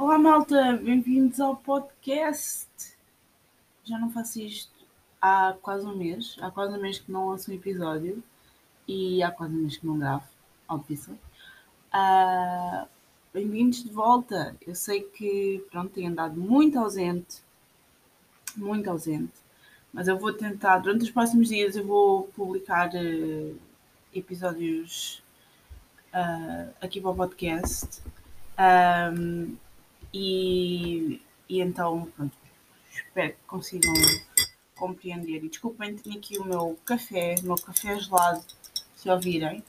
Olá malta, bem-vindos ao podcast. Já não faço isto há quase um mês, há quase um mês que não lanço um episódio e há quase um mês que não gravo, óbvio. Uh, bem-vindos de volta. Eu sei que pronto, tenho andado muito ausente, muito ausente, mas eu vou tentar, durante os próximos dias eu vou publicar uh, episódios uh, aqui para o podcast. Um, e, e então, pronto, espero que consigam compreender. E desculpem, tenho aqui o meu café, o meu café gelado, se ouvirem.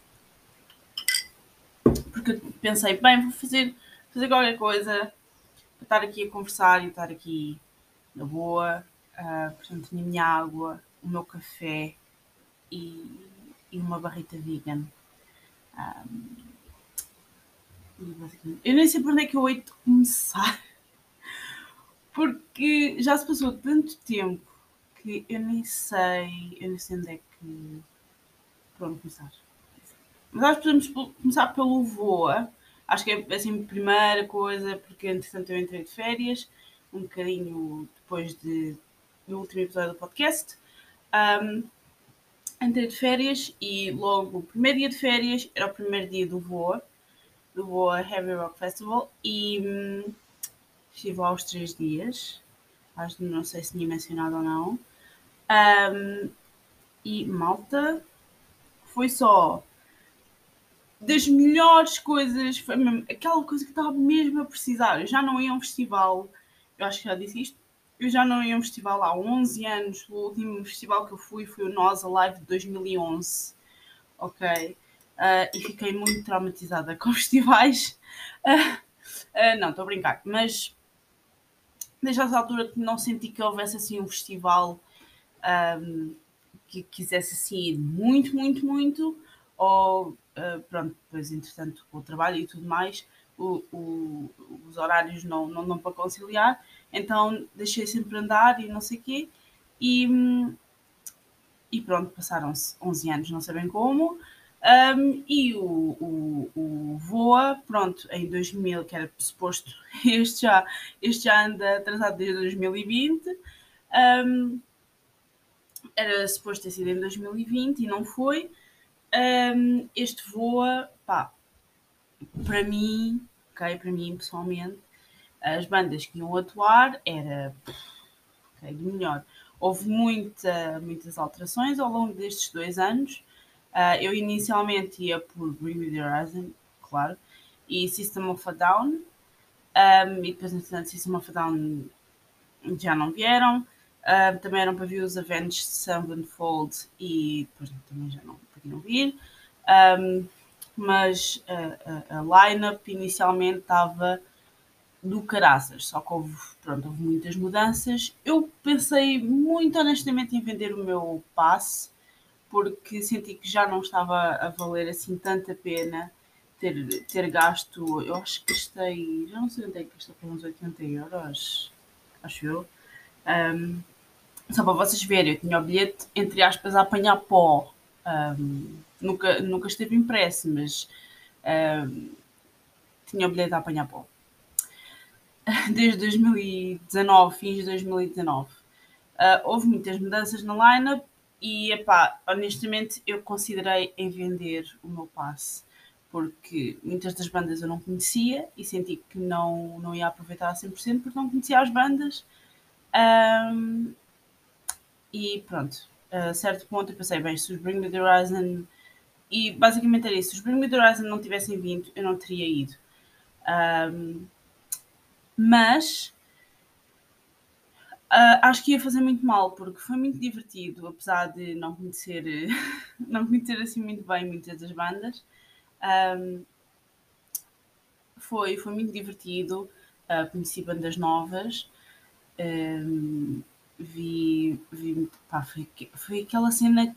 Porque pensei, bem, vou fazer, fazer qualquer coisa para estar aqui a conversar e estar aqui na boa. Uh, portanto, tenho a minha água, o meu café e, e uma barrita vegan. Um, eu nem sei por onde é que eu hei de começar. Porque já se passou tanto tempo que eu nem sei, eu nem sei onde é que. Por onde começar. Mas acho que podemos começar pelo Voa. Acho que é assim a primeira coisa, porque entretanto eu entrei de férias, um bocadinho depois de, do último episódio do podcast. Um, entrei de férias e logo o primeiro dia de férias era o primeiro dia do Voa do Boa Heavy Rock Festival e hum, estive lá os três dias. Acho que não sei se tinha mencionado ou não. Um, e malta foi só das melhores coisas, foi mesmo, aquela coisa que estava mesmo a precisar. Eu já não ia a um festival, eu acho que já disse isto, eu já não ia a um festival há 11 anos. O último festival que eu fui foi o Nós Alive de 2011. Ok? Uh, e fiquei muito traumatizada com festivais. Uh, uh, não, estou a brincar, mas desde essa altura não senti que houvesse assim um festival um, que quisesse assim ir muito, muito, muito, ou pronto, depois entretanto o trabalho e tudo mais, o, o, os horários não, não dão para conciliar, então deixei sempre andar e não sei o quê, e, e pronto, passaram-se 11 anos, não sei bem como, um, e o, o, o, Voa, pronto, em 2000, que era suposto, este já, este já anda atrasado desde 2020, um, era suposto ter sido em 2020 e não foi. Um, este Voa, pá, para mim, ok, para mim pessoalmente, as bandas que iam atuar era okay, melhor. Houve muita, muitas alterações ao longo destes dois anos. Uh, eu inicialmente ia por Bring Me The Horizon, claro, e System of a Down, um, e depois, entretanto, System of a Down já não vieram. Uh, também eram para ver os Avenged Sevenfold e depois também já não podiam vir. Um, mas a, a, a line-up inicialmente estava do caraças, só que houve, pronto, houve muitas mudanças. Eu pensei muito honestamente em vender o meu passe porque senti que já não estava a valer assim tanta pena ter, ter gasto, eu acho que gastei, já não sei onde é que gastei, uns 80 euros, acho eu. Um, só para vocês verem, eu tinha o bilhete, entre aspas, a apanhar pó. Um, nunca, nunca esteve impresso, mas um, tinha o bilhete a apanhar pó. Desde 2019, fins de 2019. Uh, houve muitas mudanças na lineup e, epá, honestamente, eu considerei em vender o meu passe, porque muitas das bandas eu não conhecia e senti que não, não ia aproveitar a 100% porque não conhecia as bandas. Um, e pronto, a certo ponto eu pensei, bem, se os Bring Me The Horizon... E basicamente era isso, se os Bring Me The Horizon não tivessem vindo, eu não teria ido. Um, mas Uh, acho que ia fazer muito mal, porque foi muito divertido, apesar de não conhecer, não conhecer assim muito bem muitas das bandas. Um, foi, foi muito divertido, uh, conheci bandas novas, um, vi, vi pá, foi, foi aquela cena que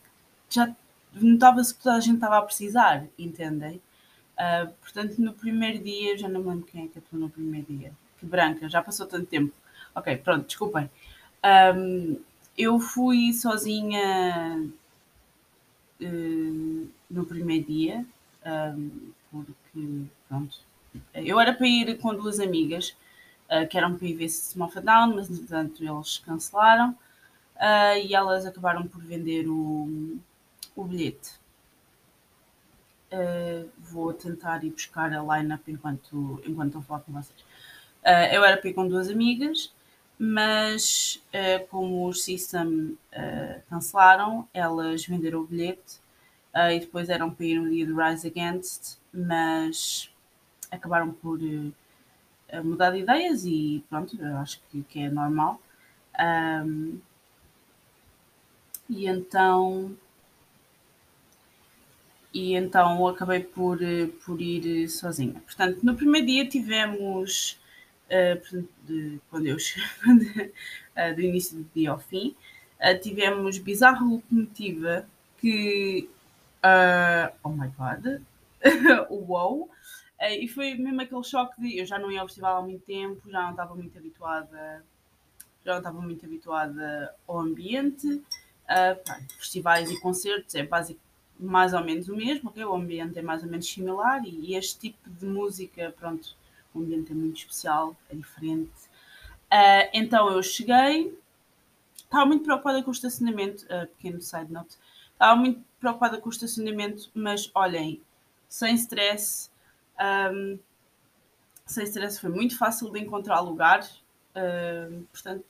já notava-se que toda a gente estava a precisar, entendem? Uh, portanto, no primeiro dia, já não me lembro quem é que atuou no primeiro dia. Que branca, já passou tanto tempo. Ok, pronto, desculpem. Um, eu fui sozinha uh, no primeiro dia, um, porque, pronto, eu era para ir com duas amigas, uh, que eram para ir ver System of a Down, mas entretanto eles cancelaram uh, e elas acabaram por vender o, o bilhete. Uh, vou tentar ir buscar a line-up enquanto, enquanto estou a falar com vocês. Uh, eu era para ir com duas amigas, mas uh, como os System cancelaram, elas venderam o bilhete e depois eram para ir no dia do Rise Against, mas acabaram por mudar de ideias e pronto, eu acho que, que é normal. Um, e então e então acabei por, por ir sozinha. Portanto, no primeiro dia tivemos, uh, de, quando eu uh, do início do dia ao fim, uh, tivemos Bizarra Locomotiva, que, oh my god, wow, e foi mesmo aquele choque de, eu já não ia ao festival há muito tempo, já não estava muito habituada, já não estava muito habituada ao ambiente, festivais e concertos é basicamente mais ou menos o mesmo, okay? o ambiente é mais ou menos similar e, este tipo de música, pronto, o ambiente é muito especial, é diferente. Uh, então eu cheguei, estava muito preocupada com o estacionamento, uh, pequeno side note, estava muito preocupada com o estacionamento, mas olhem, sem stress, um, sem stress foi muito fácil de encontrar lugar, uh, portanto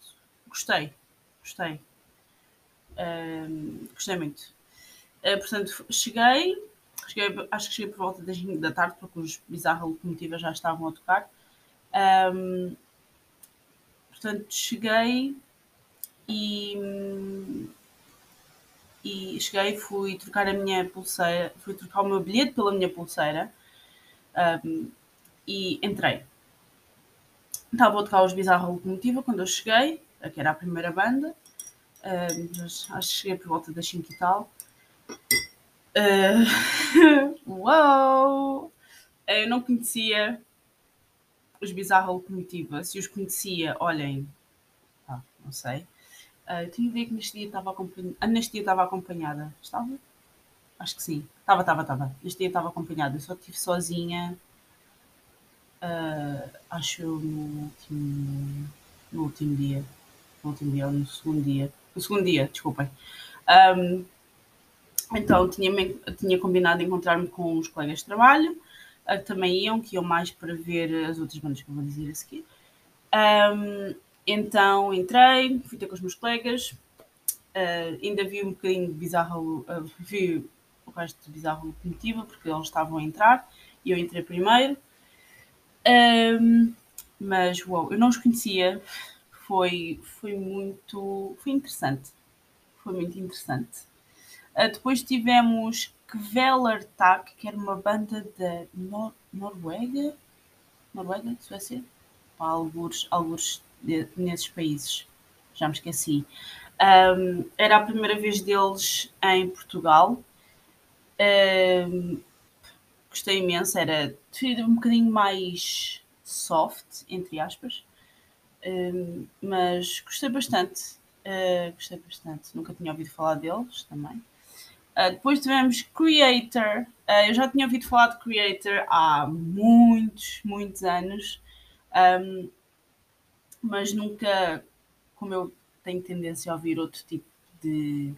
gostei, gostei, gostei muito. Uh, portanto, cheguei, cheguei, acho que cheguei por volta das 5 da tarde, porque os bizarros locomotivas já estavam a tocar. Um, portanto, cheguei e, e cheguei, fui trocar a minha pulseira, fui trocar o meu bilhete pela minha pulseira um, e entrei. Estava a tocar os bizarros locomotiva quando eu cheguei, que era a primeira banda. Um, acho que cheguei por volta das 5 e tal. Uh! Eu não conhecia os Bizarra Locomotiva. Se os conhecia, olhem, ah, não sei. Uh, tinha ideia que neste dia estava acompanhada. Ah, neste dia estava acompanhada. Estava? Acho que sim. Estava, estava, estava. Neste dia estava acompanhada. Eu só estive sozinha. Uh, acho no último, no último dia. No último dia, ou no segundo dia. No segundo dia, desculpem. Um, então tinha, tinha combinado encontrar-me com os colegas de trabalho, que também iam, que iam mais para ver as outras bandas que eu vou dizer a seguir. Um, então entrei, fui ter com os meus colegas, uh, ainda vi um bocadinho bizarro, uh, vi o resto de bizarro locomotiva, porque eles estavam a entrar e eu entrei primeiro. Um, mas uau, eu não os conhecia, foi, foi muito foi interessante. Foi muito interessante. Uh, depois tivemos Kvelertak, que era uma banda da Nor Noruega, Noruega, Suécia, para alguns, alguns de, nesses países, já me esqueci. Um, era a primeira vez deles em Portugal. Um, gostei imenso, era um bocadinho mais soft, entre aspas, um, mas gostei bastante. Uh, gostei bastante, nunca tinha ouvido falar deles também. Uh, depois tivemos Creator. Uh, eu já tinha ouvido falar de Creator há muitos, muitos anos, um, mas nunca, como eu tenho tendência a ouvir outro tipo de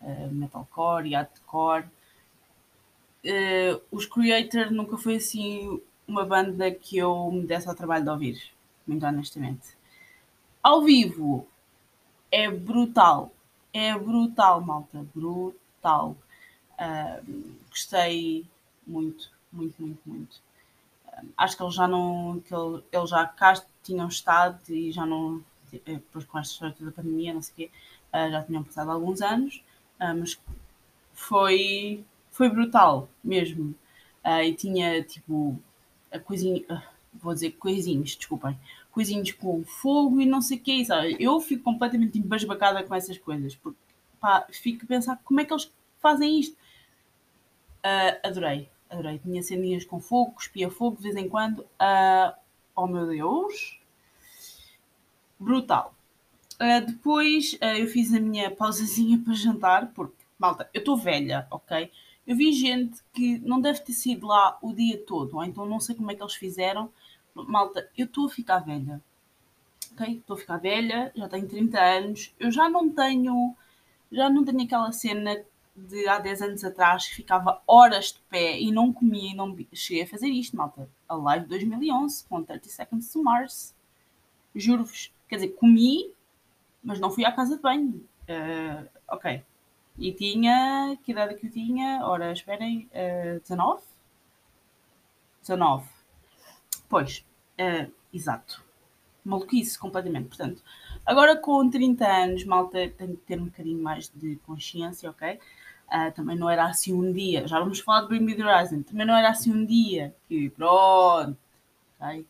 uh, metalcore e hardcore, os Creator nunca foi assim uma banda que eu me desse ao trabalho de ouvir, muito honestamente. Ao vivo é brutal, é brutal, malta, brutal tal. Uh, gostei muito, muito, muito, muito. Uh, acho que eles já não. que ele, eles já cá tinham estado e já não. Eh, depois com esta história da pandemia, não sei o quê, uh, já tinham passado alguns anos, mas foi, foi brutal mesmo. e tinha tipo a coisinha. vou dizer coisinhos, desculpem. Coisinhos com fogo e não sei o quê, sabe? Eu fico completamente embasbacada com essas coisas, porque pá, fico a pensar como é que eles fazem isto. Uh, adorei, adorei. Tinha ceninhas com fogo, cuspia fogo de vez em quando. Uh, oh meu Deus! Brutal. Uh, depois eu fiz a minha pausazinha para jantar, porque, malta, eu estou velha, ok? Eu vi gente que não deve ter sido lá o dia todo, ou então não sei como é que eles fizeram. Malta, eu estou a ficar velha. ok? Estou a ficar velha, já tenho 30 anos, eu já não tenho, já não tenho aquela cena de há 10 anos atrás que ficava horas de pé e não comia e não cheguei a fazer isto, malta. A live 2011 com 30 Seconds to Mars. Juro-vos. Quer dizer, comi, mas não fui à casa de banho. Uh, ok. E tinha. Que idade que eu tinha? Ora, esperem. Uh, 19? 19. Pois. Uh, exato. Maluquice completamente. Portanto, agora com 30 anos, malta, tenho que ter um bocadinho mais de consciência, ok? Uh, também não era assim um dia, já vamos falar de Bring Me The Horizon, também não era assim um dia que pronto, ok?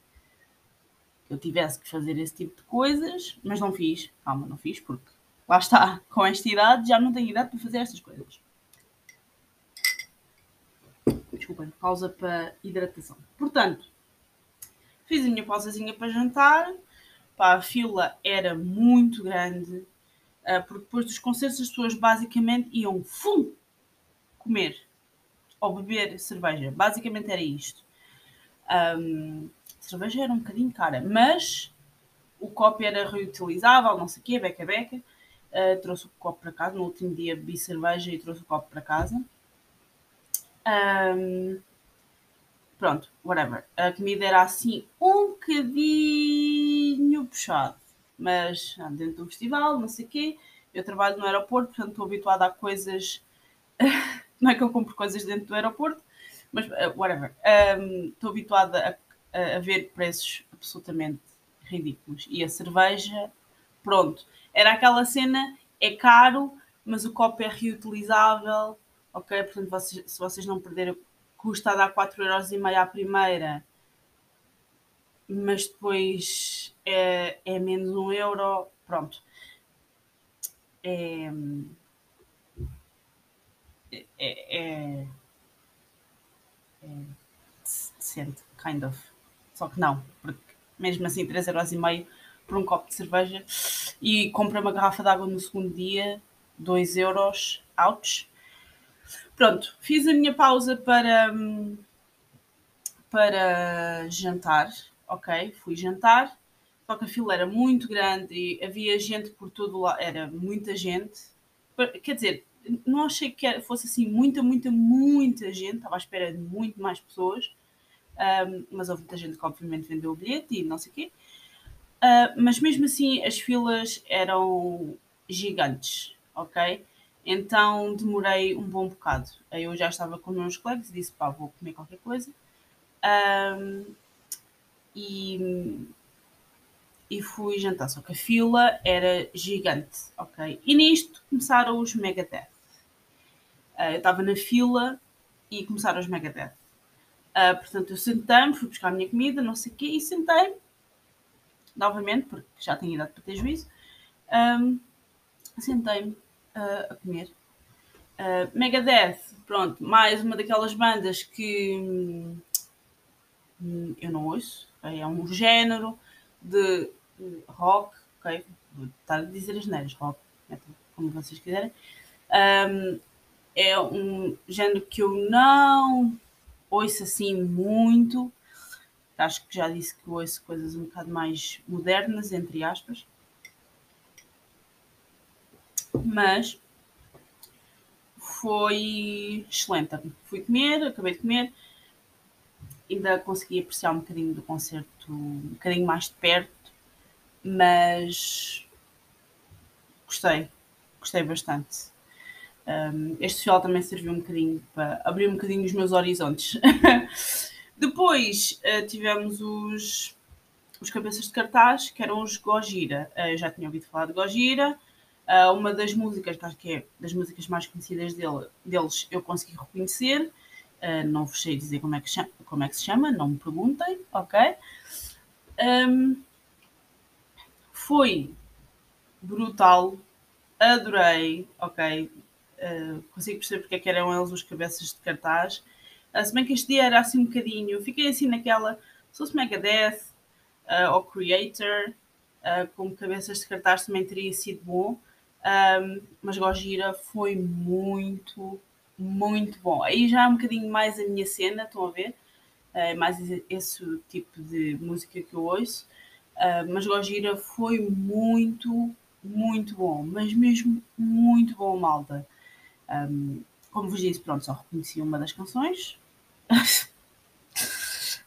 Eu tivesse que fazer esse tipo de coisas, mas não fiz, calma, não fiz, porque lá está, com esta idade já não tenho idade para fazer estas coisas. Desculpem, pausa para hidratação. Portanto, fiz a minha pausazinha para jantar, pá, a fila era muito grande, Uh, porque depois dos concertos as pessoas basicamente iam fum, comer ou beber cerveja. Basicamente era isto. Um, cerveja era um bocadinho cara, mas o copo era reutilizável, não sei o quê, beca beca. Uh, trouxe o copo para casa. No último dia bebi cerveja e trouxe o copo para casa. Um, pronto, whatever. A comida era assim um bocadinho puxado mas ah, dentro do festival, não sei o quê. Eu trabalho no aeroporto, portanto estou habituada a coisas. não é que eu compro coisas dentro do aeroporto, mas uh, whatever. Um, estou habituada a, a, ver preços absolutamente ridículos. E a cerveja, pronto. Era aquela cena, é caro, mas o copo é reutilizável, ok? Portanto, vocês, se vocês não perderem, custa a dar 4,5€ à primeira mas depois é, é menos um euro, pronto. É, é, é, é decente, kind of. Só que não, porque mesmo assim 3,5€ por um copo de cerveja e compra uma garrafa de água no segundo dia, 2 euros, ouch. Pronto, fiz a minha pausa para, para jantar ok, fui jantar, só que a fila era muito grande e havia gente por todo lado, era muita gente. Quer dizer, não achei que fosse assim muita, muita, muita gente, estava à espera de muito mais pessoas, um, mas houve muita gente que obviamente vendeu o bilhete e não sei o quê. Uh, mas mesmo assim as filas eram gigantes, ok? Então demorei um bom bocado. Eu já estava com meus colegas e disse, pá, vou comer qualquer coisa. Um, e, e fui jantar. Só que a fila era gigante, ok? E nisto começaram os Megadeth. Uh, eu estava na fila e começaram os Megadeth. Uh, portanto, eu sentei-me, fui buscar a minha comida, não sei o quê, e sentei-me novamente, porque já tenho idade para ter juízo. Um, sentei-me uh, a comer. Uh, Megadeth, pronto, mais uma daquelas bandas que hum, eu não ouço, okay? é um género de rock, ok? Vou estar a dizer as neiras, rock, como vocês quiserem. Um, é um género que eu não ouço assim muito. Acho que já disse que ouço coisas um bocado mais modernas, entre aspas. Mas foi excelente. Fui comer, acabei de comer ainda consegui apreciar um bocadinho do concerto, um bocadinho mais de perto, mas gostei, gostei bastante. Um, este festival também serviu um bocadinho para abrir um bocadinho os meus horizontes. Depois uh, tivemos os, os cabeças de cartaz, que eram os Gojira. Uh, eu já tinha ouvido falar de Gojira. Uh, uma das músicas, acho que é das músicas mais conhecidas dele, deles, eu consegui reconhecer. Uh, não vos sei dizer como é, que chama, como é que se chama, não me perguntem, ok? Um, foi brutal, adorei, ok? Uh, consigo perceber porque é que eram eles os cabeças de cartaz. Uh, se bem que este dia era assim um bocadinho, fiquei assim naquela, se fosse Megadeth uh, ou Creator, uh, como cabeças de cartaz também teria sido bom. Um, mas Gojira foi muito, muito bom. Aí já é um bocadinho mais a minha cena, estão a ver? É mais esse tipo de música que eu ouço. Uh, mas Gojira foi muito, muito bom, mas mesmo muito bom, malta. Um, como vos disse, pronto, só reconheci uma das canções.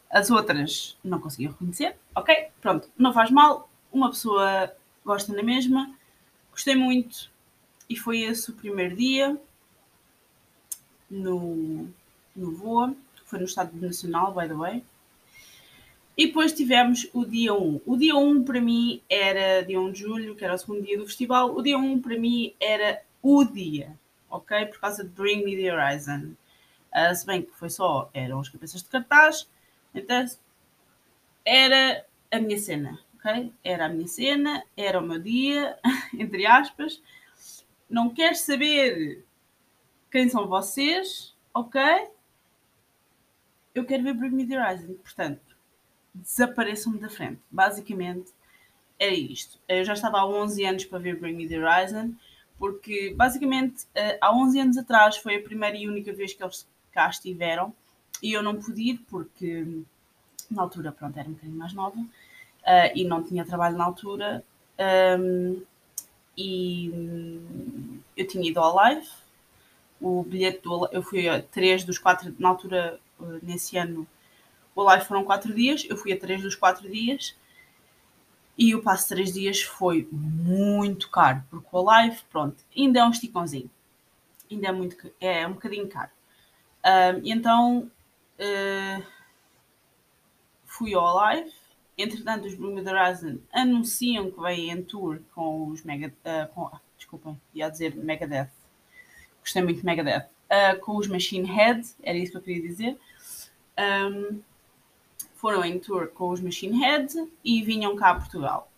As outras não consegui reconhecer. Ok, pronto, não faz mal. Uma pessoa gosta na mesma. Gostei muito. E foi esse o primeiro dia no, no Voa. Foi no Estado Nacional, by the way. E depois tivemos o dia 1. O dia 1 para mim era dia 1 de julho, que era o segundo dia do festival. O dia 1 para mim era o dia, ok? Por causa de Bring Me the Horizon. Uh, se bem que foi só, eram as cabeças de cartaz. Então, era a minha cena, ok? Era a minha cena, era o meu dia, entre aspas. Não quero saber quem são vocês, ok? Eu quero ver Bring Me the Horizon. Portanto, desapareçam-me da frente. Basicamente, é isto. Eu já estava há 11 anos para ver Bring Me the Horizon, porque basicamente eh, há 11 anos atrás foi a primeira e única vez que eles cá estiveram e eu não pude ir porque na altura, pronto, era um bocadinho mais nova uh, e não tinha trabalho na altura. Um, e eu tinha ido ao live. O bilhete do eu fui a três dos quatro, na altura, uh, nesse ano, o live foram quatro dias, eu fui a três dos quatro dias e o passo três dias foi muito caro, porque o live, pronto, ainda é um esticãozinho, ainda é muito, é um bocadinho caro. Um, então uh, fui ao live. Entretanto, os Blue Horizon anunciam que vêm em tour com os Mega. Uh, com, desculpem, ia dizer Megadeth. Gostei muito de Megadeth. Uh, com os Machine Head, era isso que eu queria dizer. Um, foram em tour com os Machine Head e vinham cá a Portugal.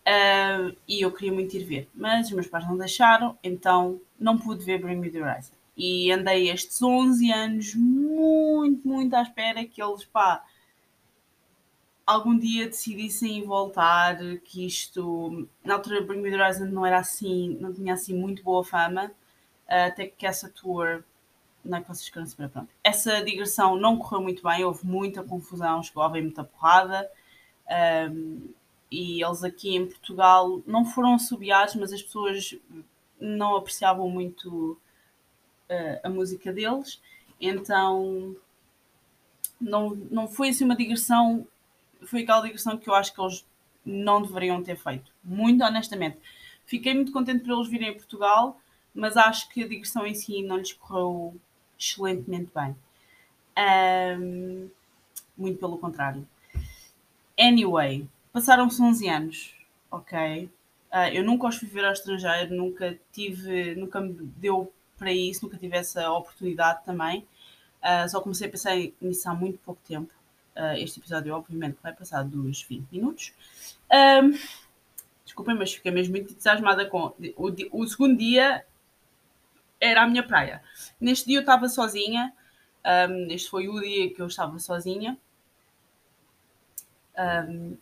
Uh, e eu queria muito ir ver, mas os meus pais não deixaram, então não pude ver Bring Me The Horizon. E andei estes 11 anos muito, muito à espera que eles, pá, algum dia decidissem voltar, que isto, na altura Bring Me The Horizon não era assim, não tinha assim muito boa fama, até que essa tour, não é que vocês queiram saber, pronto. Essa digressão não correu muito bem, houve muita confusão, chegou a haver muita porrada, um, e eles aqui em Portugal não foram assobiados, mas as pessoas não apreciavam muito uh, a música deles, então não, não foi assim uma digressão foi aquela digressão que eu acho que eles não deveriam ter feito. Muito honestamente. Fiquei muito contente por eles virem a Portugal, mas acho que a digressão em si não lhes correu excelentemente bem. Um, muito pelo contrário. Anyway, passaram-se 11 anos, ok? Uh, eu nunca os fui ver ao estrangeiro, nunca tive, nunca me deu para isso, nunca tive essa oportunidade também. Uh, só comecei a pensar nisso há muito pouco tempo. Uh, este episódio, obviamente, vai passar dos 20 minutos. Um, desculpem, mas fiquei mesmo muito entusiasmada com. O, o, segundo dia era a minha praia. Neste dia eu estava sozinha. Um, este foi o dia que eu estava sozinha. Um,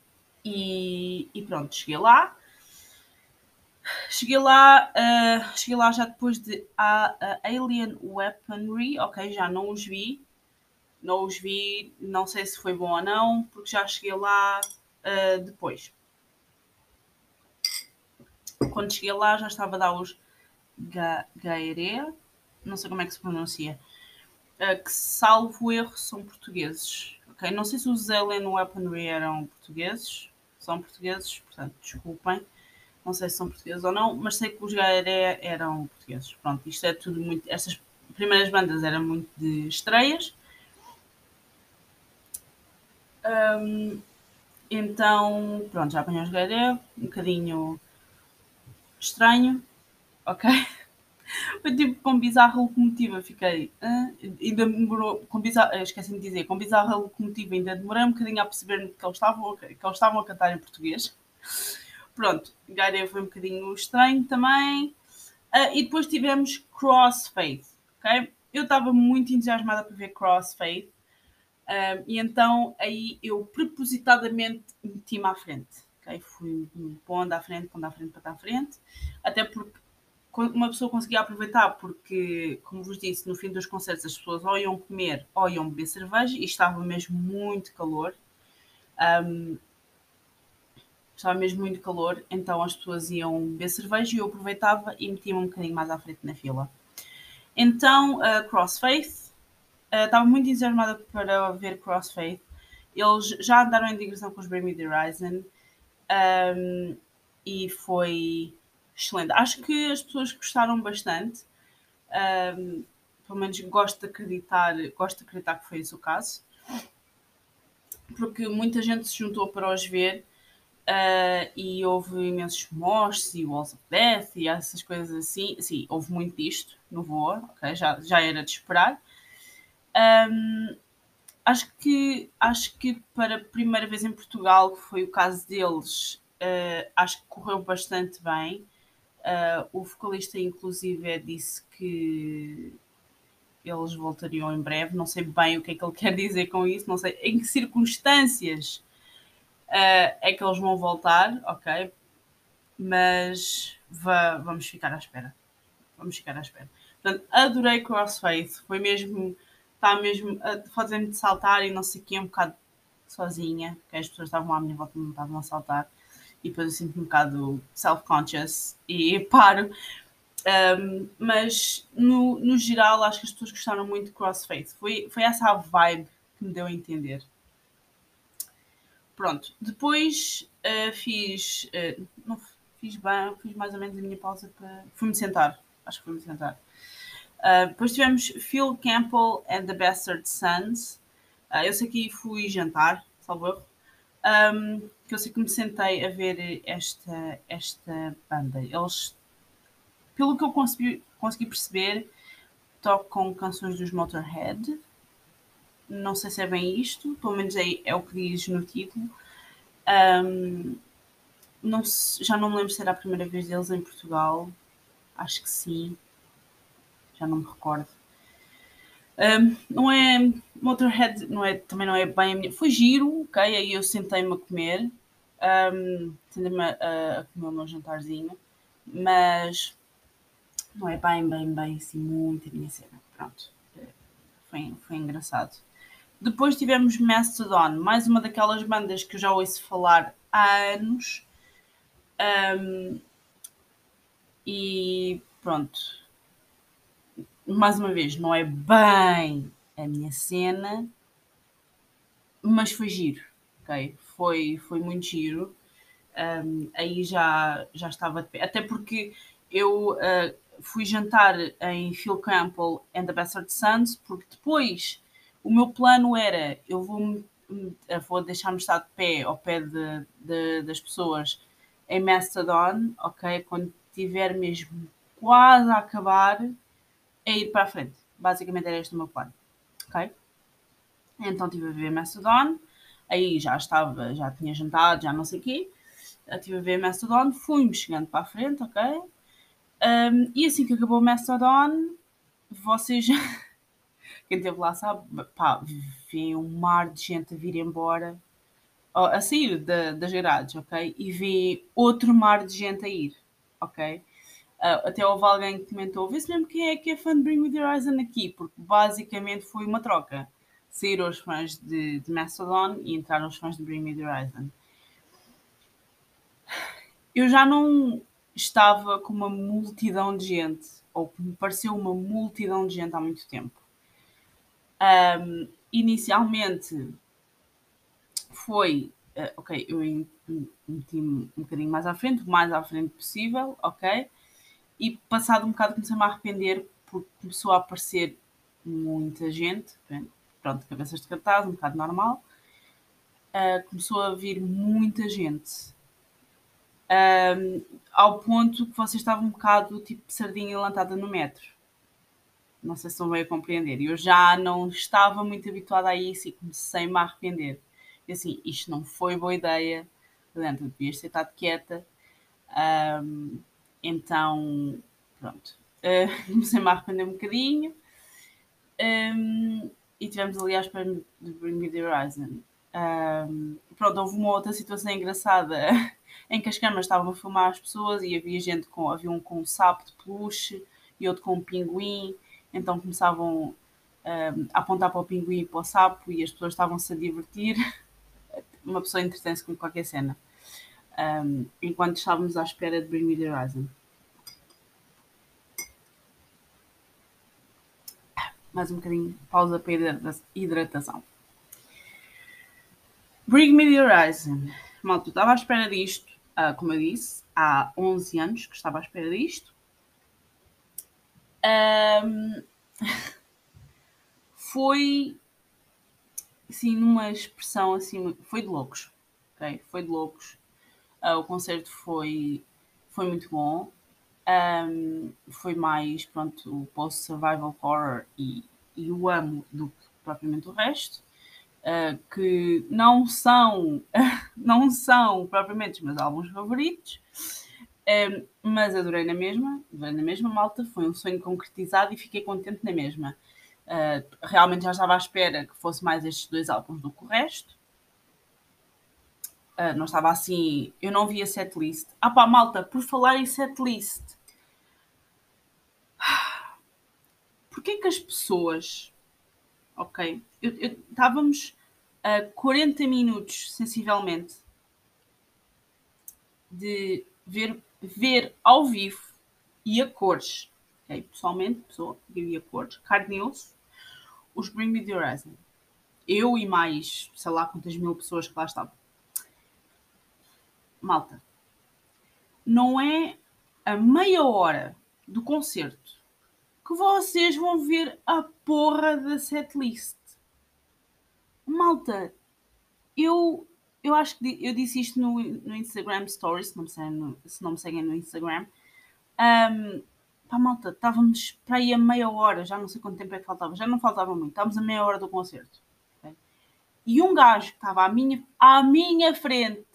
e, e, pronto, cheguei lá. Cheguei lá, uh, cheguei lá já depois de a, Alien Weaponry, ok, já não os vi, não os vi, não sei se foi bom ou não, porque já cheguei lá uh, depois. Quando cheguei lá já estava a dar os ga Gaere, não sei como é que se pronuncia, uh, que salvo erro são portugueses. Okay? Não sei se os Alien Weaponry eram portugueses, são portugueses, portanto, desculpem. Não sei se são portugueses ou não, mas sei que os Gaere eram portugueses. Pronto, isto é tudo muito. Estas primeiras bandas eram muito de estreias um, então, pronto, já apanhei os Gaidé, um bocadinho estranho, ok? Foi tipo com bizarra locomotiva, fiquei. Ainda demorou. Com bizarra, esqueci-me de dizer, com bizarra locomotiva ainda demorei um bocadinho a perceber que eles estavam, que eles estavam a cantar em português. Pronto, Gaidé foi um bocadinho estranho também. Uh, e depois tivemos Crossfade, ok? Eu estava muito entusiasmada para ver Crossfade. Um, e então aí eu propositadamente meti-me à frente. Okay? Fui pondo à frente, pondo à frente estar à frente, até porque uma pessoa conseguia aproveitar, porque, como vos disse, no fim dos concertos as pessoas ou iam comer ou iam beber cerveja e estava mesmo muito calor. Um, estava mesmo muito calor, então as pessoas iam beber cerveja e eu aproveitava e metia-me um bocadinho mais à frente na fila. Então, uh, Crossfaith, uh, estava muito entusiasmada para ver Crossfaith. Eles já andaram em digressão com os Bring Me The Horizon um, e foi excelente. Acho que as pessoas gostaram bastante. Um, pelo menos gosto de acreditar, gosto de acreditar que foi esse o caso. Porque muita gente se juntou para os ver uh, e houve imensos mostres e Walls of Death e essas coisas assim. Sim, houve muito disto no Voa, ok? Já, já era de esperar. Um, acho que acho que para a primeira vez em Portugal, que foi o caso deles, uh, acho que correu bastante bem. Uh, o vocalista, inclusive, disse que eles voltariam em breve. Não sei bem o que é que ele quer dizer com isso, não sei em que circunstâncias uh, é que eles vão voltar, ok? Mas vamos ficar à espera. Vamos ficar à espera. Portanto, adorei Crossfaith, foi mesmo, está mesmo a fazer-me saltar e não sei o que, um bocado sozinha, que as pessoas estavam à minha volta e não estavam a saltar e depois eu sinto um bocado self-conscious e paro. Um, mas no, no geral acho que as pessoas gostaram muito de Crossface. Foi, foi essa a vibe que me deu a entender. Pronto, depois uh, fiz. Uh, não, fiz bem, fiz mais ou menos a minha pausa para. Fui-me sentar. Acho que fui-me sentar. Uh, depois tivemos Phil Campbell and the Bastard Sons. Uh, eu sei que fui jantar, salvo um, que eu sei que me sentei a ver esta, esta banda. Eles, pelo que eu consegui, consegui perceber, tocam canções dos Motorhead. Não sei se é bem isto, pelo menos é, é o que diz no título. Um, não já não me lembro se era a primeira vez deles em Portugal. Acho que sim. Já não me recordo. Um, não é. Motorhead não é, também não é bem a minha. Foi giro, ok? Aí eu sentei-me a comer. Um, sentei-me a, a, comer o meu jantarzinho. Mas não é bem, bem, bem assim, muito a minha cena. Pronto. Foi, foi engraçado. Depois tivemos Mastodon, mais uma daquelas bandas que eu já ouço falar há anos. Um, e pronto, mais uma vez, não é bem a minha cena, mas foi giro, ok? Foi, foi muito giro. Um, aí já, já estava de pé. Até porque eu uh, fui jantar em Phil Campbell and the Bastard Sons, porque depois o meu plano era eu vou, vou deixar-me estar de pé ao pé de, de, das pessoas em Mastodon, ok? Quando tiver mesmo quase a acabar, é ir para a frente. Basicamente era este o meu plano. Ok? Então estive a ver Mastodon, aí já estava, já tinha jantado, já não sei o quê. Estive a ver Mastodon, fui-me chegando para a frente, ok? Um, e assim que acabou o vocês. Quem esteve lá sabe, pá, vê um mar de gente a vir embora, a sair da, das grades, ok? E vê outro mar de gente a ir, ok? Uh, até houve alguém que comentou: vê-se mesmo quem é que é fã de Bring Me the Horizon aqui, porque basicamente foi uma troca. Saíram os fãs de, de Mastodon e entraram os fãs de Bring Me the Horizon. Eu já não estava com uma multidão de gente, ou me pareceu uma multidão de gente há muito tempo. Um, inicialmente foi, uh, ok, eu meti-me um bocadinho mais à frente, o mais à frente possível, ok? E passado um bocado comecei-me a arrepender porque começou a aparecer muita gente, pronto, cabeças de cartaz, um bocado normal. Uh, começou a vir muita gente. Ao ponto que vocês estavam um bocado tipo sardinha lantada no metro. Não sei se estão bem a compreender. Eu já não estava muito habituada a isso e comecei-me a arrepender. E assim, isto não foi boa ideia. Portanto, devias ter estado quieta. Um, então, pronto. Uh, Comecei-me a arrepender um bocadinho. Um, e tivemos ali à espera de Bring Me The Horizon. Um, pronto, houve uma outra situação engraçada em que as câmaras estavam a filmar as pessoas e havia gente com, havia um com um sapo de peluche e outro com um pinguim, então começavam um, a apontar para o pinguim e para o sapo e as pessoas estavam-se a divertir. Uma pessoa entretém-se com qualquer cena. Um, enquanto estávamos à espera de Bring Me The Horizon. Mais um bocadinho, pausa para hidratação. Bring Me The Horizon. Malta, eu estava à espera disto, uh, como eu disse, há 11 anos que estava à espera disto. Um, foi assim, numa expressão assim, foi de loucos, ok? Foi de loucos. Uh, o concerto foi, foi muito bom. Um, foi mais, pronto, o post-survival horror e, e o amo do que propriamente o resto. Uh, que não são, não são propriamente os meus álbuns favoritos, um, mas adorei na mesma, adorei na mesma malta, foi um sonho concretizado e fiquei contente na mesma. Uh, realmente já estava à espera que fosse mais estes dois álbuns do que o resto. Uh, não estava assim, eu não via setlist. Ah pá, malta, por falar em setlist, porquê que as pessoas, ok, eu, eu, estávamos a 40 minutos, sensivelmente, de ver, ver ao vivo e a cores, ok, pessoalmente, pessoa, eu e a cores, osso, os Bring Me The Horizon. Eu e mais, sei lá quantas mil pessoas que lá estavam. Malta, não é a meia hora do concerto que vocês vão ver a porra da setlist. Malta, eu, eu acho que eu disse isto no, no Instagram Stories, se não me seguem no, se não me seguem no Instagram. Um, Pá, malta, estávamos para aí a meia hora, já não sei quanto tempo é que faltava, já não faltava muito, estávamos a meia hora do concerto. E um gajo que estava à minha, à minha frente,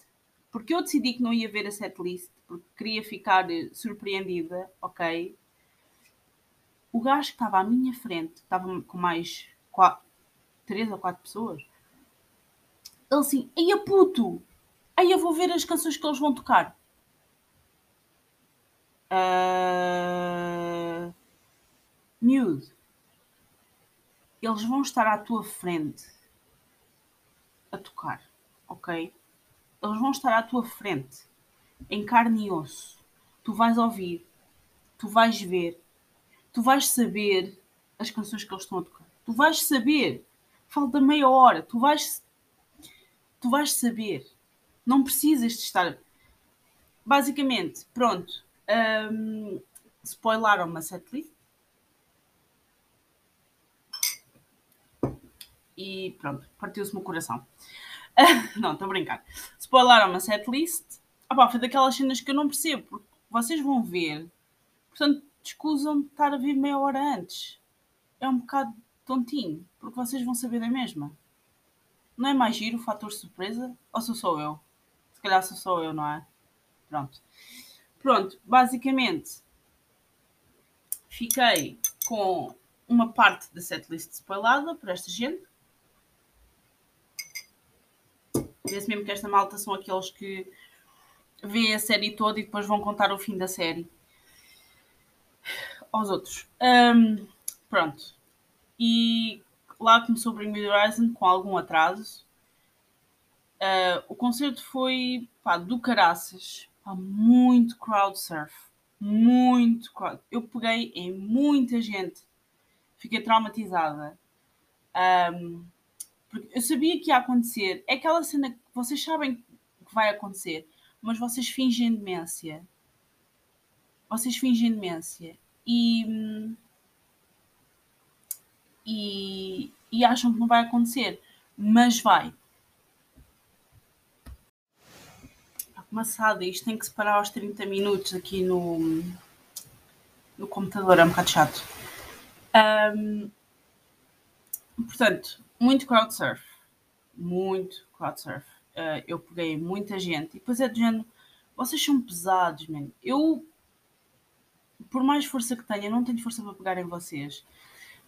porque eu decidi que não ia ver a setlist, porque queria ficar eh, surpreendida, ok? O gajo que estava à minha frente, estava com mais quatro, três ou quatro pessoas, ele assim, aí a puto, aí eu vou ver as canções que eles vão tocar. Uh, eles vão estar à tua frente a tocar, ok? Eles vão estar à tua frente, em carne e osso. Tu vais ouvir, tu vais ver, tu vais saber as canções que eles estão a tocar. Tu vais saber. Falta meia hora, tu vais tu vais saber. Não precisas de estar. Basicamente, pronto, um, spoilaram uma setlist. E pronto, partiu-se-me o coração. não, estou a brincar. Spoilaram uma setlist. Ah, pá, foi daquelas cenas que eu não percebo, porque vocês vão ver. Portanto, escusam de estar a vir meia hora antes. É um bocado tontinho, porque vocês vão saber da mesma. Não é mais giro o fator surpresa? Ou sou só eu? Se calhar sou só eu, não é? Pronto. Pronto, basicamente fiquei com uma parte da setlist spoilada por esta gente. Vê-se mesmo que esta malta são aqueles que veem a série toda e depois vão contar o fim da série aos outros. Um, pronto. E lá começou Bring Me Horizon com algum atraso. Uh, o concerto foi pá, do caraças há muito crowd surf. Muito crowd. Eu peguei em muita gente. Fiquei traumatizada. Um, porque eu sabia que ia acontecer. É aquela cena que vocês sabem que vai acontecer, mas vocês fingem demência. Vocês fingem demência. E, e, e acham que não vai acontecer. Mas vai. maçada. Isto tem que separar aos 30 minutos aqui no, no computador, é um bocado chato. Um, portanto, muito crowdsurf. Muito crowdsurf. Uh, eu peguei muita gente. E depois é do género, vocês são pesados, man. Eu, por mais força que tenha, não tenho força para pegar em vocês.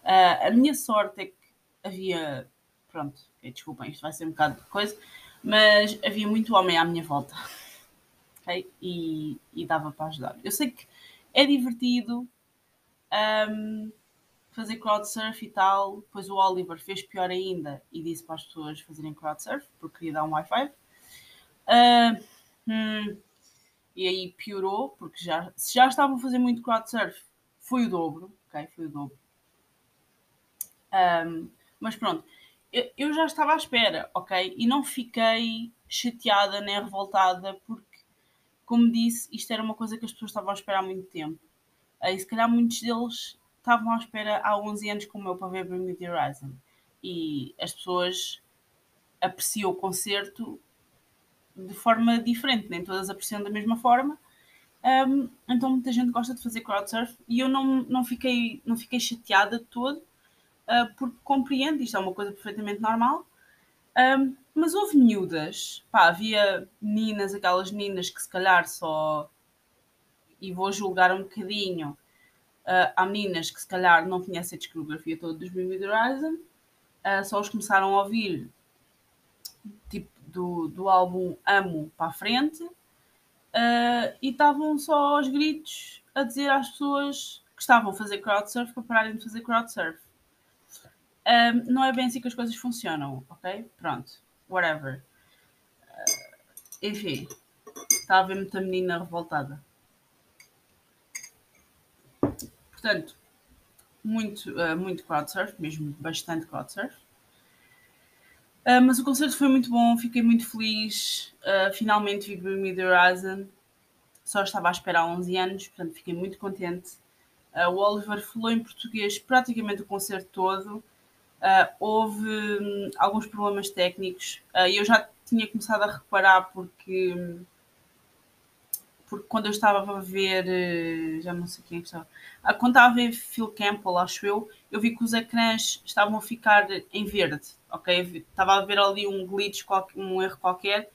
Uh, a minha sorte é que havia. Pronto, okay, desculpem, isto vai ser um bocado de coisa, mas havia muito homem à minha volta okay? e, e dava para ajudar. Eu sei que é divertido um, fazer crowdsurf e tal. Depois o Oliver fez pior ainda e disse para as pessoas fazerem crowdsurf porque queria dar um Wi-Fi. Uh, Hum, e aí piorou, porque já, se já estavam a fazer muito crowdsurf, foi o dobro, ok? Foi o dobro. Um, mas pronto, eu, eu, já estava à espera, ok? E não fiquei chateada nem revoltada, porque, como disse, isto era uma coisa que as pessoas estavam a esperar há muito tempo. E se calhar muitos deles estavam à espera há 11 anos, como eu, para ver Bring Horizon. E as pessoas apreciam o concerto de forma diferente, nem todas apreciam da mesma forma. Um, então muita gente gosta de fazer crowdsurf e eu não, não, fiquei, não fiquei chateada de todo, uh, porque compreendo, isto é uma coisa perfeitamente normal. Um, mas houve miúdas, pá, havia meninas, aquelas meninas que se calhar só, e vou julgar um bocadinho, uh, há meninas que se calhar não conhecem a discografia toda dos Bring Horizon, uh, só os começaram a ouvir tipo do, do álbum Amo para a frente uh, e estavam só aos gritos a dizer às pessoas que estavam a fazer crowdsurf para pararem de fazer crowdsurf. Um, não é bem assim que as coisas funcionam, ok? Pronto, whatever. Enfim, está a ver muita menina revoltada. Portanto, muito, uh, muito crowdsurf, mesmo bastante crowdsurf. Uh, mas o concerto foi muito bom, fiquei muito feliz. Uh, finalmente vi Bring Me The Horizon. Só estava à espera há 11 anos, portanto fiquei muito contente. Uh, o Oliver falou em português praticamente o concerto todo. houve um, alguns problemas técnicos e eu já tinha começado a reparar porque um, porque quando eu estava a ver, eh, já não sei quem é estava, ah, quando estava a ver Phil Campbell, acho eu, eu vi que os ecrãs estavam a ficar em verde, ok? Estava a ver ali um glitch, um erro qualquer,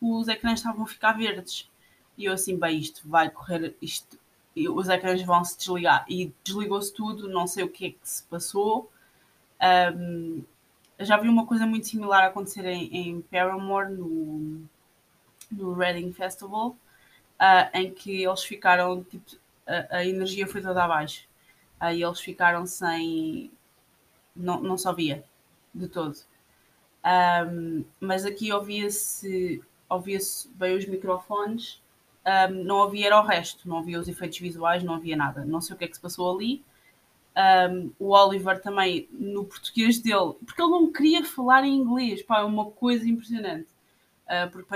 os ecrãs estavam a ficar verdes. E eu assim, bem, isto vai correr, isto, os ecrãs vão se desligar. E desligou-se tudo, não sei o que é que se passou. Um, já vi uma coisa muito similar acontecer em, em Paramore, no, no Reading Festival uh, em que eles ficaram, tipo, a, a, energia foi toda abaixo. Aí uh, eles ficaram sem. Não, não ouvia de todo. Um, mas aqui ouvia-se ouvia bem os microfones, um, não havia era o resto, não havia os efeitos visuais, não havia nada. Não sei o que é que se passou ali. Um, o Oliver também, no português dele, porque ele não queria falar em inglês, pá, é uma coisa impressionante. Uh, porque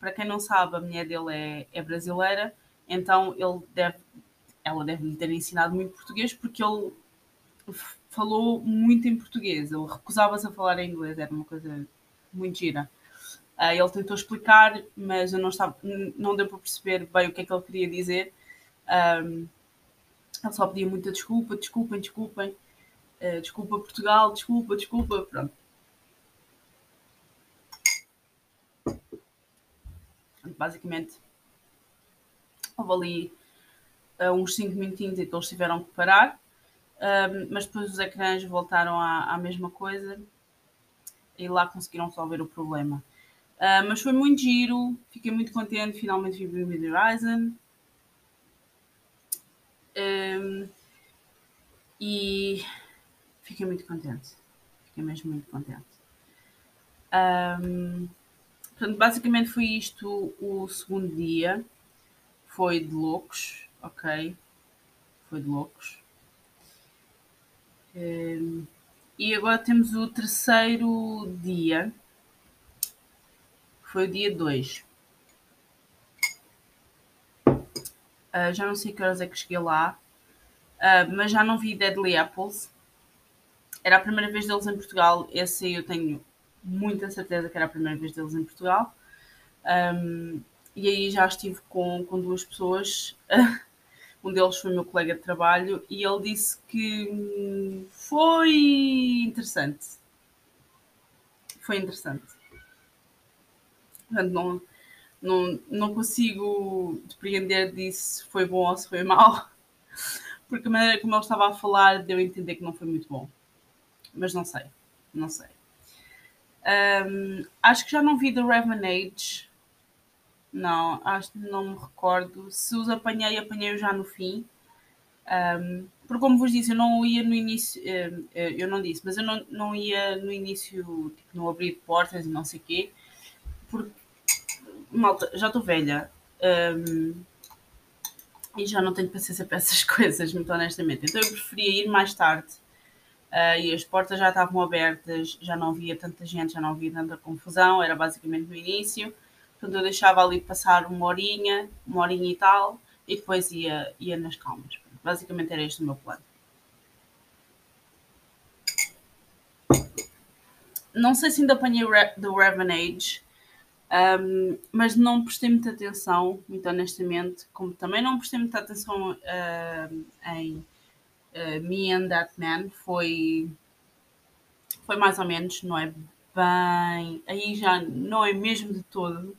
para quem não sabe, a mulher dele é, é brasileira, então ele deve, ela deve lhe ter ensinado muito português porque ele falou muito em português, ele recusava-se a falar em inglês, era uma coisa muito gira. Uh, ele tentou explicar, mas eu não, estava, não deu para perceber bem o que é que ele queria dizer. Um, ele só pedia muita desculpa, desculpem, desculpem, uh, desculpa Portugal, desculpa, desculpa, pronto. Basicamente houve ali uh, uns 5 minutinhos em que eles tiveram que parar, uh, mas depois os ecrãs voltaram à, à, mesma coisa e lá conseguiram resolver o problema. Uh, mas foi muito giro, fiquei muito contente, finalmente vi Bring Me Horizon. Um, e fiquei muito contente. Fiquei mesmo muito contente. Um, Portanto, basicamente foi isto o segundo dia. Foi de loucos, ok? Foi de loucos. Um, e agora temos o terceiro dia. Foi o dia 2. Uh, ah, já não sei que horas é que cheguei lá, uh, mas já não vi Deadly Apples. Era a primeira vez deles em Portugal. Esse eu tenho muita certeza que era a primeira vez deles em Portugal. Um, e aí já estive com, com duas pessoas. um deles foi meu colega de trabalho e ele disse que foi interessante. Foi interessante. Portanto, não, não, não consigo depreender disso se foi bom ou se foi mau, porque a maneira como ele estava a falar deu a entender que não foi muito bom. Mas não sei, não sei. Um, acho que já não vi The Revenage. Não, acho que não me recordo. Se os apanhei, apanhei já no fim. Um, porque como vos disse, eu não ia no início, eu não disse, mas eu não, não ia no início, tipo, no abrir portas e não sei o quê, porque malta, já estou velha. Um, e já não tenho paciência para essas coisas, muito honestamente. Então eu preferia ir mais tarde. Uh, e as portas já estavam abertas, já não havia tanta gente, já não havia tanta confusão, era basicamente no início. Portanto, eu deixava ali passar uma horinha, uma horinha e tal, e depois ia, ia nas calmas. Basicamente era este o meu plano. Não sei se ainda apanhei do Raven Age, um, mas não prestei muita atenção, muito honestamente, como também não prestei muita atenção uh, em uh, Me and That Man, foi, foi mais ou menos, não é bem, aí já não é mesmo de todo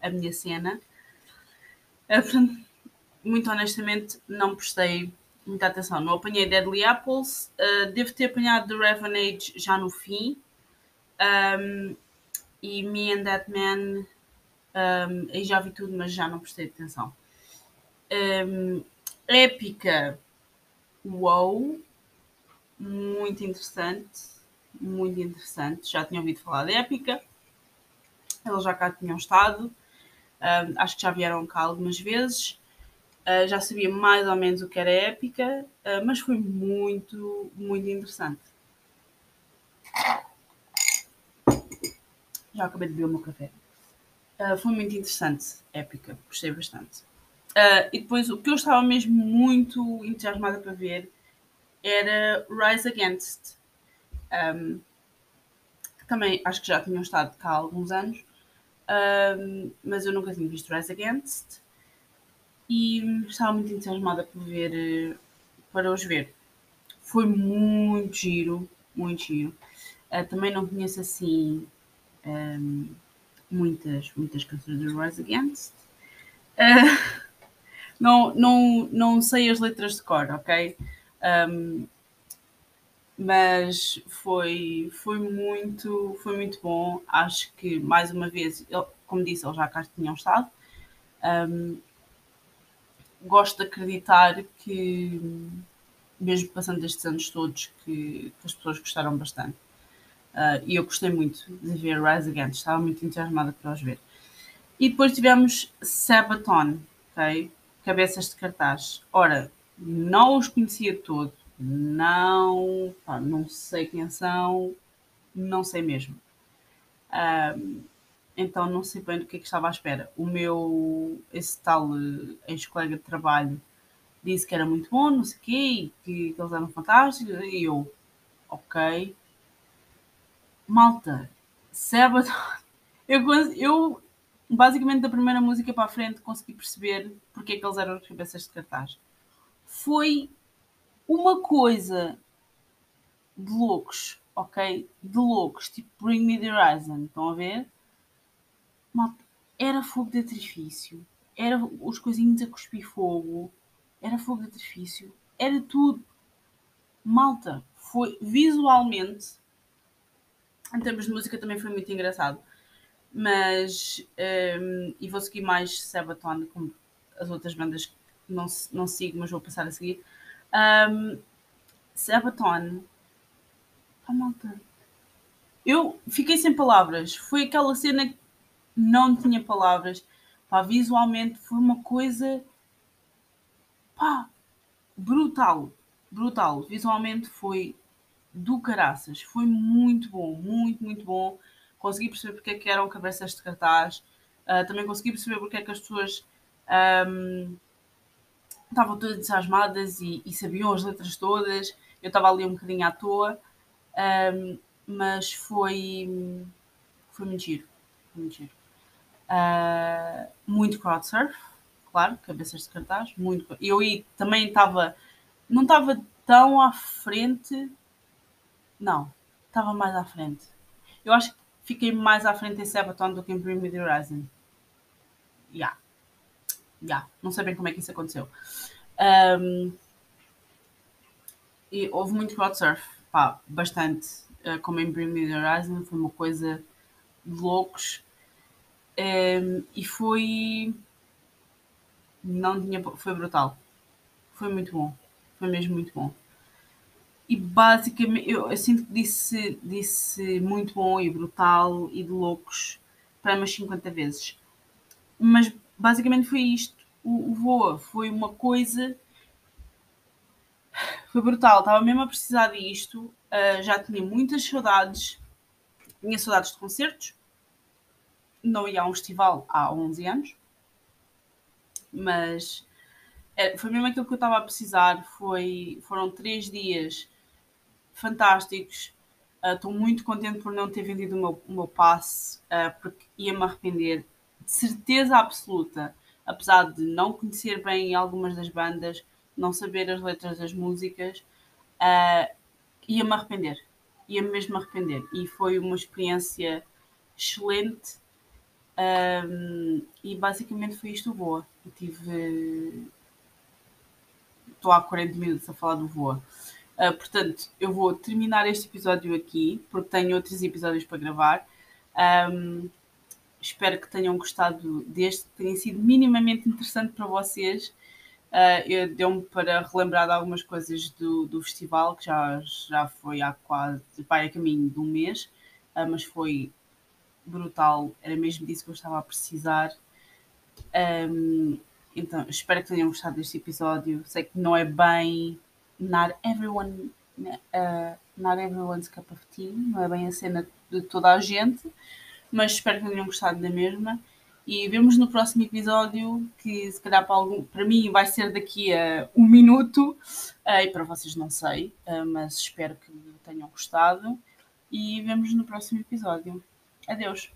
a minha cena. Portanto, muito honestamente, não prestei muita atenção. Não apanhei Deadly Apples, uh, devo ter apanhado The Raven Age já no fim. Um, e Me and That Man, um, aí já vi tudo, mas já não prestei atenção. Um, épica, wow, muito interessante, muito interessante. Já tinha ouvido falar de Épica, eles já cá tinham estado, acho que já vieram cá algumas vezes. Uh, já sabia mais ou menos o que era épica, uh, mas foi muito, muito interessante. Já acabei de beber o meu café. Uh, foi muito interessante, épica, gostei bastante. Uh, e depois o que eu estava mesmo muito entusiasmada para ver era Rise Against. Um, também acho que já tinham estado cá há alguns anos, um, mas eu nunca tinha visto Rise Against e estava muito entusiasmada por ver para os ver. Foi muito giro, muito giro. Uh, também não conheço assim um, muitas, muitas canções do Rise Against. Uh, não, não, não sei as letras de cor, ok? Um, mas foi, foi, muito, foi muito bom. Acho que, mais uma vez, eu, como disse, eles já cá tinham estado. Um, gosto de acreditar que, mesmo passando estes anos todos, que, que as pessoas gostaram bastante. Uh, e eu gostei muito de ver Rise Against, estava muito entusiasmada para os ver. E depois tivemos Sabaton, ok? Cabeças de cartaz. Ora, não os conhecia todo, não, pá, não sei quem são, não sei mesmo. Então não sei bem do que é que estava à espera. O meu, esse tal uh, ex-colega de trabalho disse que era muito bom, não sei o quê, que, que eles eram fantásticos, e eu, ok, Malta, Sabbath. Eu, eu, basicamente, da primeira música para a frente, consegui perceber porque é que eles eram as cabeças de cartaz. Foi uma coisa de loucos, ok? De loucos, tipo Bring Me the Horizon, estão a ver? Malta, era fogo de artifício, era os coisinhos a cuspir fogo, era fogo de artifício, era tudo. Malta, foi visualmente em termos de música também foi muito engraçado. Mas, um, e vou seguir mais Sabaton, como as outras bandas que não, não sigo, mas vou passar a seguir. Um, Sabaton, oh, malta, eu fiquei sem palavras. Foi aquela cena que não tinha palavras. Pá, visualmente foi uma coisa pá, brutal. Brutal. Visualmente foi do caraças. Foi muito bom, muito, muito bom. Consegui perceber porque é que eram cabeças de cartaz. Uh, também consegui perceber porque é que as pessoas um, estavam todas entusiasmadas e, e, sabiam as letras todas. Eu estava ali um bocadinho à toa, um, mas foi, foi muito giro. Muito giro. Uh, muito crowdsurf, claro, cabeças de cartaz. Muito, eu também estava, não estava tão à frente não, estava mais à frente. Eu acho que fiquei mais à frente em Sabaton do que em Bring Horizon. Yeah. Yeah. Não sei bem como é que isso aconteceu. Um, e houve muito crowdsurf. Pá, bastante. Uh, como em Bring Me The Horizon. Foi uma coisa de loucos. Um, e foi... Não tinha... Foi brutal. Foi muito bom. Foi mesmo muito bom e basicamente eu, eu, sinto que disse, disse muito bom e brutal e de loucos para umas 50 vezes. mas basicamente foi isto. O, o Voa foi uma coisa. Foi brutal, estava mesmo a precisar disto. Uh, já tinha muitas saudades. Tinha saudades de concertos. Não ia a um festival há 11 anos. Mas é, foi mesmo aquilo que eu estava a precisar. Foi, foram três dias fantásticos. Estou uh, muito contente por não ter vendido o meu, o meu passe, uh, porque ia-me arrepender de certeza absoluta, apesar de não conhecer bem algumas das bandas, não saber as letras das músicas, uh, ia-me arrepender. Ia-me mesmo arrepender. E foi uma experiência excelente. Um, e basicamente foi isto o Voa. Eu tive. Estou há 40 minutos a falar do Voa. Uh, portanto, eu vou terminar este episódio aqui, porque tenho outros episódios para gravar. Um, espero que tenham gostado deste, que tenha sido minimamente interessante para vocês. Uh, Deu-me para relembrar de algumas coisas do, do festival, que já, já foi há quase, vai a caminho de um mês, uh, mas foi brutal, era mesmo disso que eu estava a precisar. Um, então, espero que tenham gostado deste episódio. Sei que não é bem not everyone uh, not everyone's cup of tea, não é bem a cena de toda a gente, mas espero que tenham gostado da mesma. E vemos no próximo episódio, que se calhar para, algum, para mim vai ser daqui a um minuto, uh, e para vocês não sei, uh, mas espero que tenham gostado. E vemos no próximo episódio. Adeus!